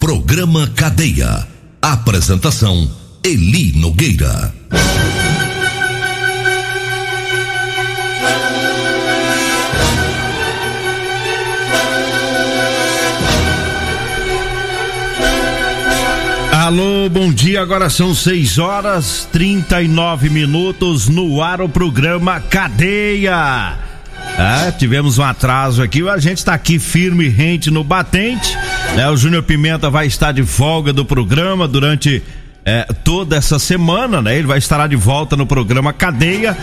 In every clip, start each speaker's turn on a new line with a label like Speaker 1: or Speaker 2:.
Speaker 1: Programa Cadeia. Apresentação Eli Nogueira.
Speaker 2: Alô, bom dia. Agora são 6 horas 39 minutos no ar o programa Cadeia. É, tivemos um atraso aqui, a gente está aqui firme e rente no batente. Né? O Júnior Pimenta vai estar de folga do programa durante é, toda essa semana, né? Ele vai estar de volta no programa Cadeia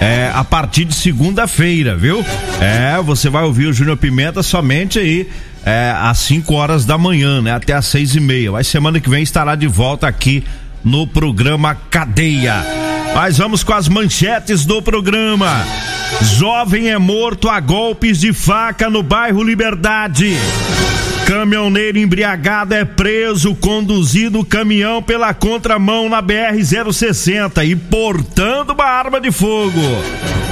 Speaker 2: é, a partir de segunda-feira, viu? É, você vai ouvir o Júnior Pimenta somente aí é, às 5 horas da manhã, né? Até às seis e meia. Mas semana que vem estará de volta aqui no programa Cadeia. Mas vamos com as manchetes do programa. Jovem é morto a golpes de faca no bairro Liberdade. Caminhoneiro embriagado é preso conduzindo o caminhão pela contramão na BR-060 e portando uma arma de fogo.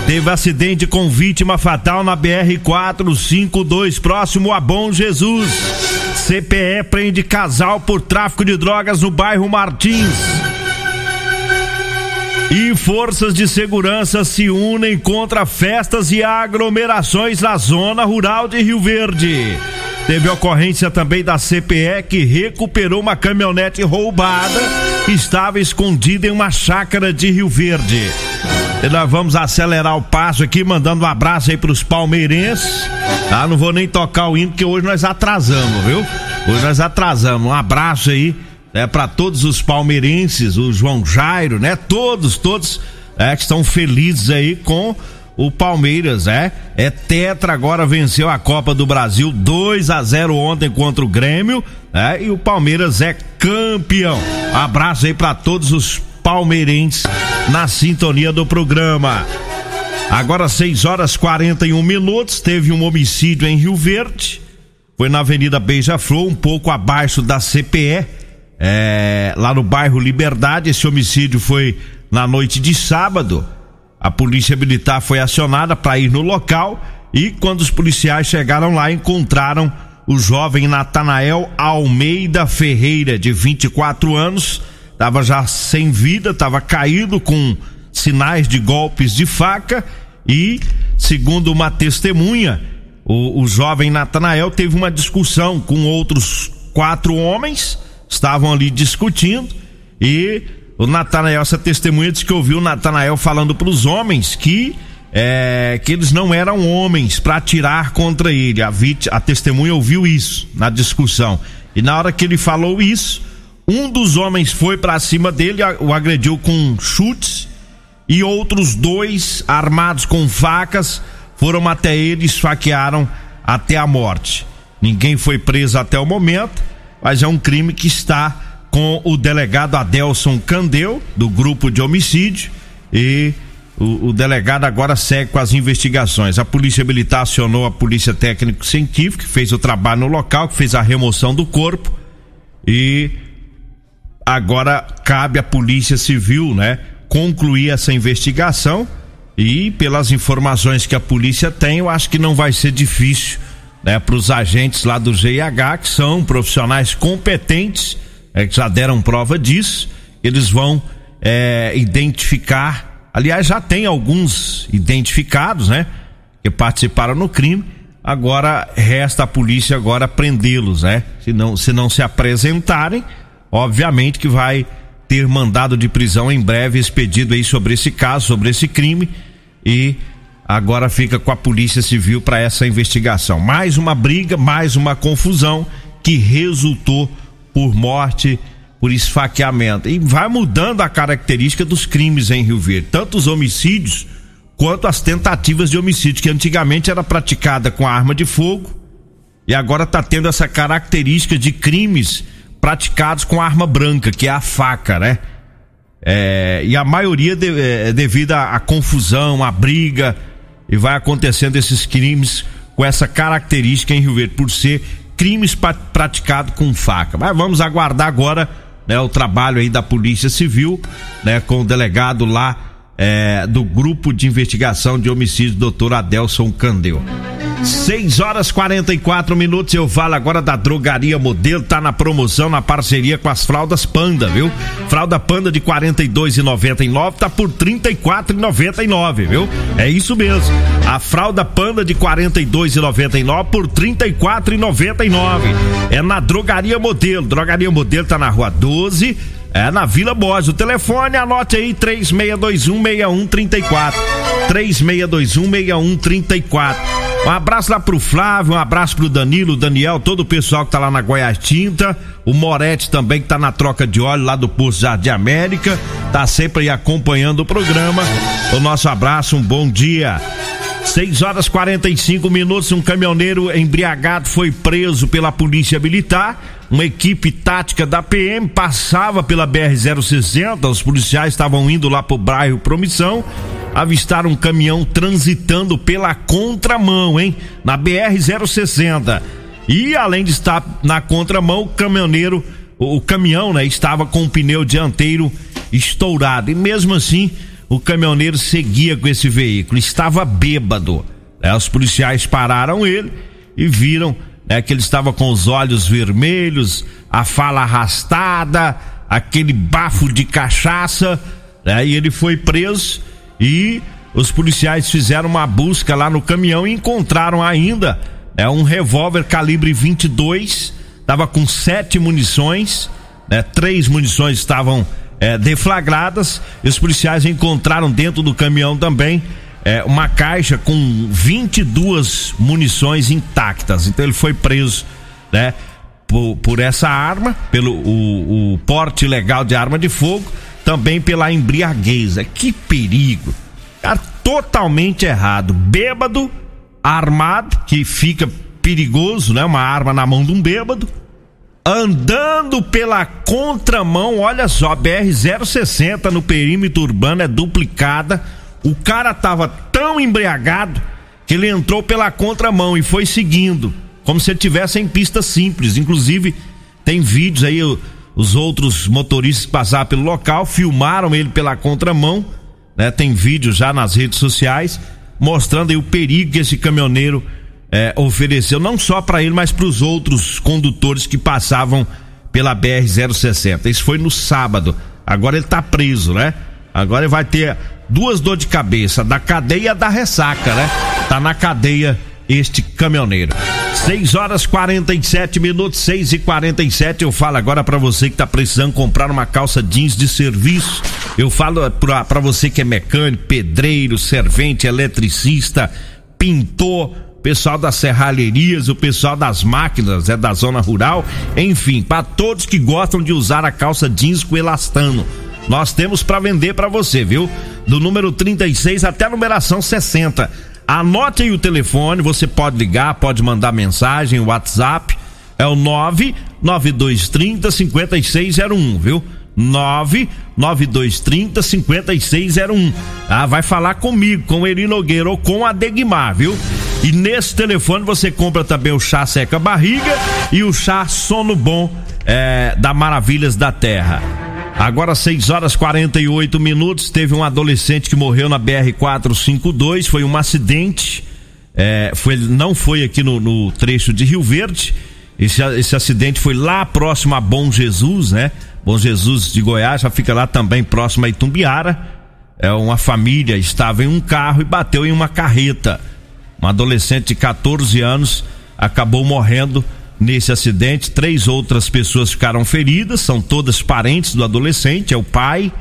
Speaker 2: Teve acidente com vítima fatal na BR-452, próximo a Bom Jesus. CPE prende casal por tráfico de drogas no bairro Martins. E forças de segurança se unem contra festas e aglomerações na zona rural de Rio Verde. Teve ocorrência também da CPE que recuperou uma caminhonete roubada que estava escondida em uma chácara de Rio Verde. E nós vamos acelerar o passo aqui, mandando um abraço aí pros palmeirenses. Tá? Não vou nem tocar o hino, porque hoje nós atrasamos, viu? Hoje nós atrasamos. Um abraço aí né, para todos os palmeirenses, o João Jairo, né? Todos, todos é, que estão felizes aí com o Palmeiras, é? É tetra agora venceu a Copa do Brasil 2 a 0 ontem contra o Grêmio, é? E o Palmeiras é campeão. Abraço aí para todos os palmeirenses na sintonia do programa. Agora 6 horas 41 minutos, teve um homicídio em Rio Verde. Foi na Avenida Beija-Flor, um pouco abaixo da CPE, é, lá no bairro Liberdade. Esse homicídio foi na noite de sábado. A polícia militar foi acionada para ir no local e quando os policiais chegaram lá encontraram o jovem Natanael Almeida Ferreira, de 24 anos, estava já sem vida, estava caído com sinais de golpes de faca e, segundo uma testemunha, o, o jovem Natanael teve uma discussão com outros quatro homens, estavam ali discutindo e o Natanael, essa testemunha disse que ouviu o Natanael falando para os homens que é, que eles não eram homens para atirar contra ele. A, vit, a testemunha ouviu isso na discussão. E na hora que ele falou isso, um dos homens foi para cima dele, o agrediu com chutes, e outros dois, armados com facas, foram até ele e esfaquearam até a morte. Ninguém foi preso até o momento, mas é um crime que está com o delegado Adelson Candeu, do grupo de homicídio, e o, o, delegado agora segue com as investigações. A Polícia Militar acionou a Polícia Técnico-Científica, que fez o trabalho no local, que fez a remoção do corpo, e agora cabe à Polícia Civil, né, concluir essa investigação. E pelas informações que a polícia tem, eu acho que não vai ser difícil, né, para os agentes lá do GIH, que são profissionais competentes é, já deram prova disso, eles vão é, identificar. Aliás, já tem alguns identificados, né? Que participaram no crime. Agora resta a polícia agora prendê-los, né? Se não, se não se apresentarem, obviamente que vai ter mandado de prisão em breve expedido aí sobre esse caso, sobre esse crime e agora fica com a Polícia Civil para essa investigação. Mais uma briga, mais uma confusão que resultou por morte, por esfaqueamento. E vai mudando a característica dos crimes em Rio Verde, tanto os homicídios quanto as tentativas de homicídio, que antigamente era praticada com arma de fogo e agora está tendo essa característica de crimes praticados com arma branca, que é a faca, né? É, e a maioria de, é, devido à confusão, à briga, e vai acontecendo esses crimes com essa característica em Rio Verde, por ser crimes praticados com faca. Mas vamos aguardar agora né, o trabalho aí da Polícia Civil, né, com o delegado lá é, do Grupo de Investigação de Homicídio, doutor Adelson Candeu. 6 horas 44 minutos. Eu falo agora da Drogaria Modelo. Tá na promoção, na parceria com as fraldas Panda, viu? Fralda Panda de 42,99 tá por 34,99, viu? É isso mesmo. A fralda Panda de 42,99 por 34,99. É na Drogaria Modelo. Drogaria Modelo tá na rua 12 é na Vila Borges. O telefone, anote aí: 36216134. 36216134. Um abraço lá pro Flávio, um abraço pro Danilo, Daniel, todo o pessoal que tá lá na Goiás Tinta, o Moretti também que tá na troca de óleo lá do Posto Jardim América, tá sempre aí acompanhando o programa. O nosso abraço, um bom dia. 6 horas 45 minutos, um caminhoneiro embriagado foi preso pela Polícia Militar. Uma equipe tática da PM passava pela BR-060, os policiais estavam indo lá pro bairro Promissão, avistaram um caminhão transitando pela contramão, hein? Na BR-060. E além de estar na contramão, o caminhoneiro, o caminhão, né, estava com o pneu dianteiro estourado. E mesmo assim, o caminhoneiro seguia com esse veículo, estava bêbado. Né? Os policiais pararam ele e viram né, que ele estava com os olhos vermelhos, a fala arrastada, aquele bafo de cachaça. Né? E ele foi preso e os policiais fizeram uma busca lá no caminhão e encontraram ainda né, um revólver calibre 22, estava com sete munições, né, três munições estavam é, deflagradas. E os policiais encontraram dentro do caminhão também é, uma caixa com 22 munições intactas. Então ele foi preso, né? Por, por essa arma, pelo o, o porte ilegal de arma de fogo, também pela embriaguez. Que perigo! Cara, totalmente errado. Bêbado, armado, que fica perigoso, né? Uma arma na mão de um bêbado andando pela contramão, olha só, BR-060 no perímetro urbano é duplicada. O cara tava tão embriagado que ele entrou pela contramão e foi seguindo, como se ele tivesse em pista simples. Inclusive, tem vídeos aí, os outros motoristas que passaram pelo local filmaram ele pela contramão, né? Tem vídeo já nas redes sociais mostrando aí o perigo que esse caminhoneiro é, ofereceu não só para ele, mas para os outros condutores que passavam pela BR 060. Isso foi no sábado. Agora ele tá preso, né? Agora ele vai ter duas dor de cabeça, da cadeia da ressaca, né? Tá na cadeia este caminhoneiro. 6 horas 47 minutos, 6 e 47 Eu falo agora para você que tá precisando comprar uma calça jeans de serviço. Eu falo para você que é mecânico, pedreiro, servente, eletricista, pintor pessoal das serralherias, o pessoal das máquinas, é da zona rural, enfim, para todos que gostam de usar a calça jeans com elastano. Nós temos para vender para você, viu? Do número 36 até a numeração 60. Anote aí o telefone, você pode ligar, pode mandar mensagem, WhatsApp, é o 99230 5601, viu? 99230 5601. Ah, vai falar comigo, com o Eri Nogueira ou com a Degmar, viu? E nesse telefone você compra também o chá seca barriga e o chá sono bom é, da Maravilhas da Terra. Agora 6 horas 48 minutos, teve um adolescente que morreu na BR 452, foi um acidente. É, foi, não foi aqui no, no trecho de Rio Verde. Esse, esse acidente foi lá próximo a Bom Jesus, né? Bom Jesus de Goiás, já fica lá também próximo a Itumbiara. É uma família estava em um carro e bateu em uma carreta. Um adolescente de 14 anos acabou morrendo nesse acidente. Três outras pessoas ficaram feridas, são todas parentes do adolescente, é o pai,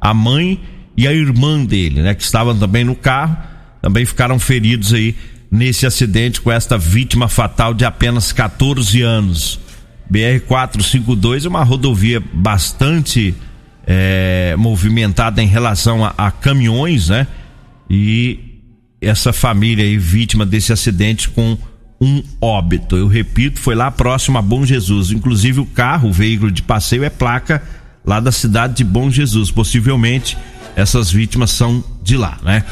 Speaker 2: a mãe e a irmã dele, né, que estavam também no carro, também ficaram feridos aí nesse acidente com esta vítima fatal de apenas 14 anos. BR 452 é uma rodovia bastante é, movimentada em relação a, a caminhões, né? E essa família aí vítima desse acidente com um óbito. Eu repito, foi lá próximo a Bom Jesus. Inclusive o carro, o veículo de passeio é placa lá da cidade de Bom Jesus. Possivelmente essas vítimas são de lá, né?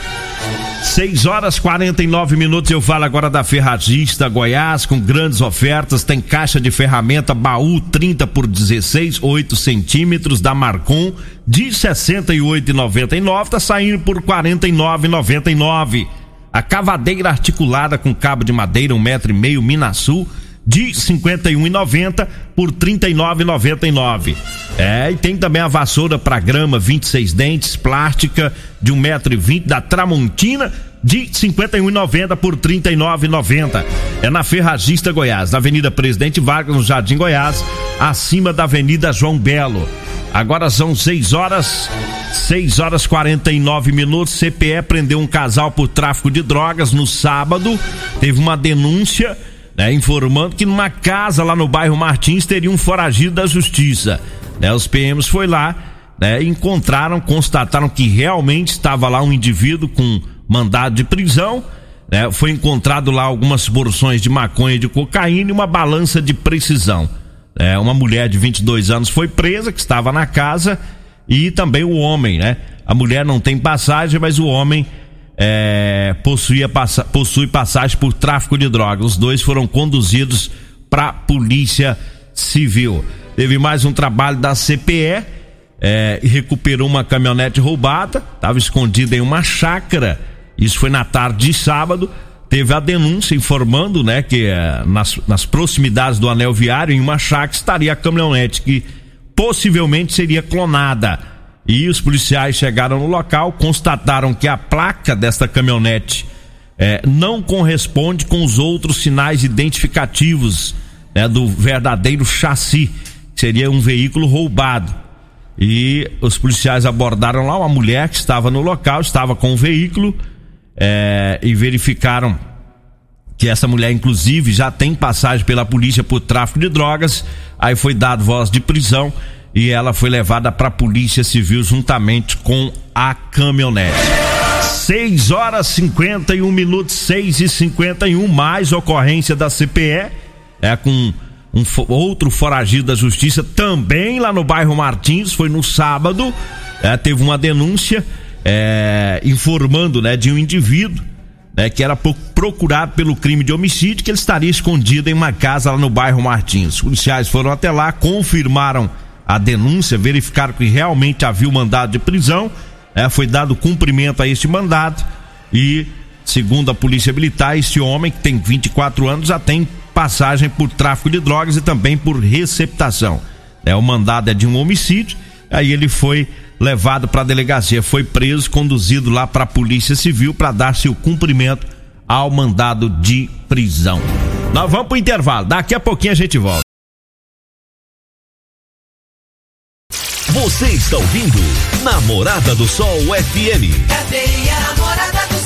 Speaker 2: 6 horas 49 minutos. Eu falo agora da Ferragista Goiás com grandes ofertas. Tem caixa de ferramenta baú 30 por 16, 8 centímetros da Marcon de 68,99. Tá saindo por 49,99. A cavadeira articulada com cabo de madeira, um metro e meio, Minasul de 51,90 por 39,99. É, e tem também a vassoura para grama 26 dentes, plástica de 1,20m da Tramontina de 51,90 por 39,90. É na Ferragista Goiás, na Avenida Presidente Vargas, no Jardim Goiás, acima da Avenida João Belo. Agora são 6 horas, 6 horas 49 minutos. CPE prendeu um casal por tráfico de drogas no sábado. Teve uma denúncia né, informando que numa casa lá no bairro Martins teria um foragido da justiça. Né, os PMs foi lá, né, encontraram, constataram que realmente estava lá um indivíduo com mandado de prisão. Né, foi encontrado lá algumas porções de maconha e de cocaína e uma balança de precisão. É, uma mulher de 22 anos foi presa, que estava na casa, e também o homem, né? A mulher não tem passagem, mas o homem é, possuía, passa, possui passagem por tráfico de drogas. Os dois foram conduzidos para polícia civil. Teve mais um trabalho da CPE é, e recuperou uma caminhonete roubada, estava escondida em uma chácara. Isso foi na tarde de sábado. Teve a denúncia informando, né, que é, nas, nas proximidades do anel viário, em uma chácara, estaria a caminhonete que possivelmente seria clonada. E os policiais chegaram no local, constataram que a placa desta caminhonete é, não corresponde com os outros sinais identificativos né, do verdadeiro chassi, que seria um veículo roubado. E os policiais abordaram lá uma mulher que estava no local, estava com o veículo é, e verificaram que essa mulher, inclusive, já tem passagem pela polícia por tráfico de drogas. Aí foi dado voz de prisão e ela foi levada para a Polícia Civil juntamente com a caminhonete. 6 horas 51 minutos, 6 e 51 mais ocorrência da CPE, é com um outro foragido da justiça também lá no bairro Martins, foi no sábado, é, teve uma denúncia é, informando, né, de um indivíduo né, que era procurado pelo crime de homicídio, que ele estaria escondido em uma casa lá no bairro Martins. Os policiais foram até lá, confirmaram a denúncia, verificaram que realmente havia o mandado de prisão, é, foi dado cumprimento a este mandado e, segundo a Polícia Militar, este homem que tem 24 anos já tem passagem por tráfico de drogas e também por receptação. É, o mandado é de um homicídio, aí ele foi levado para a delegacia, foi preso, conduzido lá para a Polícia Civil para dar seu cumprimento ao mandado de prisão. Nós vamos para o intervalo, daqui a pouquinho a gente volta.
Speaker 1: Você está ouvindo Namorada do Sol FM.
Speaker 3: Cadê a namorada do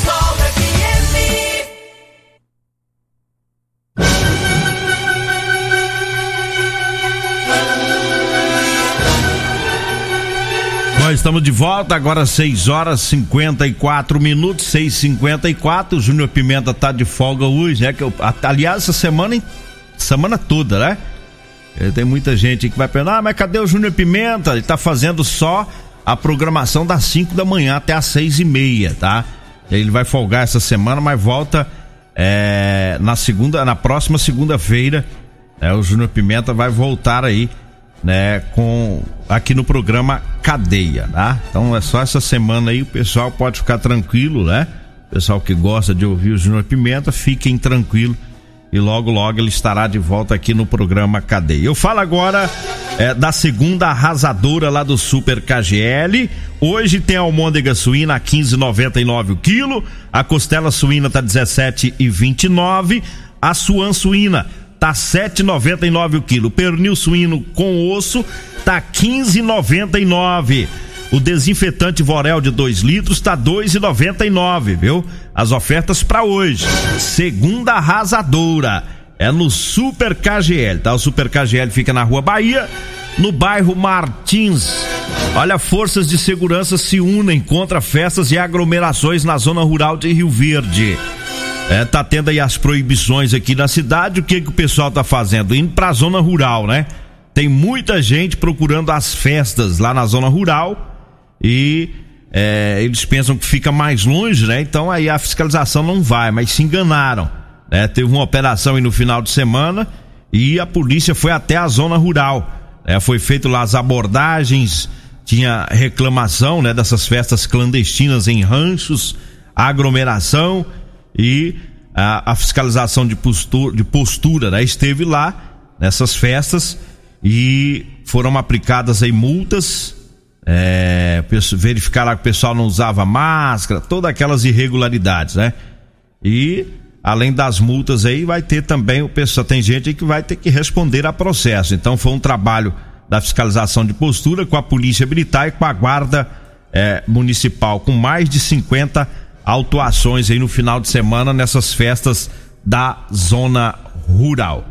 Speaker 2: Nós estamos de volta, agora 6 horas 54 minutos, 6 54 O Júnior Pimenta tá de folga hoje, né? Que eu, aliás, essa semana, semana toda, né? É, tem muita gente que vai perguntar, ah, mas cadê o Júnior Pimenta? Ele tá fazendo só a programação das 5 da manhã até as seis e meia, tá? Ele vai folgar essa semana, mas volta é, na segunda, na próxima segunda-feira. É, o Júnior Pimenta vai voltar aí, né, com aqui no programa Cadeia, tá? Então é só essa semana aí, o pessoal pode ficar tranquilo, né? O pessoal que gosta de ouvir o Júnior Pimenta, fiquem tranquilos e logo logo ele estará de volta aqui no programa Cadeia. Eu falo agora é, da segunda arrasadora lá do Super KGL. Hoje tem a almôndega suína a 15,99 o quilo, a costela suína tá 17,29, a suan suína tá 7,99 o quilo. Pernil suíno com osso tá 15,99. O desinfetante Vorel de 2 litros tá 2,99, viu? As ofertas para hoje. Segunda arrasadora é no Super KGL, tá? O Super KGL fica na Rua Bahia, no bairro Martins. Olha, forças de segurança se unem contra festas e aglomerações na zona rural de Rio Verde. É, tá tendo aí as proibições aqui na cidade. O que que o pessoal tá fazendo? Indo pra zona rural, né? Tem muita gente procurando as festas lá na zona rural e é, eles pensam que fica mais longe, né? Então aí a fiscalização não vai, mas se enganaram. Né? Teve uma operação aí no final de semana e a polícia foi até a zona rural. Né? Foi feito lá as abordagens, tinha reclamação, né? Dessas festas clandestinas em ranchos, aglomeração e a, a fiscalização de postura, de postura, né? Esteve lá nessas festas e foram aplicadas aí multas, é, verificaram que o pessoal não usava máscara, todas aquelas irregularidades, né? E além das multas aí, vai ter também o pessoal, tem gente que vai ter que responder a processo. Então foi um trabalho da fiscalização de postura com a polícia militar e com a guarda é, municipal, com mais de 50 autuações aí no final de semana nessas festas da zona rural.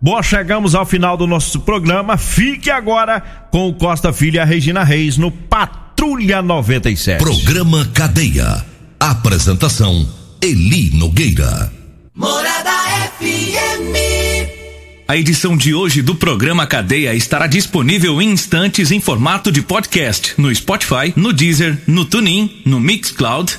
Speaker 2: Bom, chegamos ao final do nosso programa. Fique agora com o Costa Filho e a Regina Reis no Patrulha 97.
Speaker 1: Programa Cadeia. Apresentação Eli Nogueira.
Speaker 3: Morada FM.
Speaker 4: A edição de hoje do programa Cadeia estará disponível em instantes em formato de podcast no Spotify, no Deezer, no TuneIn, no Mixcloud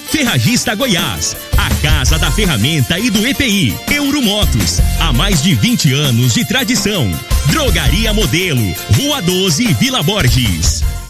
Speaker 5: Ferragista Goiás, a casa da ferramenta e do EPI. Euromotos, há mais de 20 anos de tradição. Drogaria Modelo, Rua 12, Vila Borges.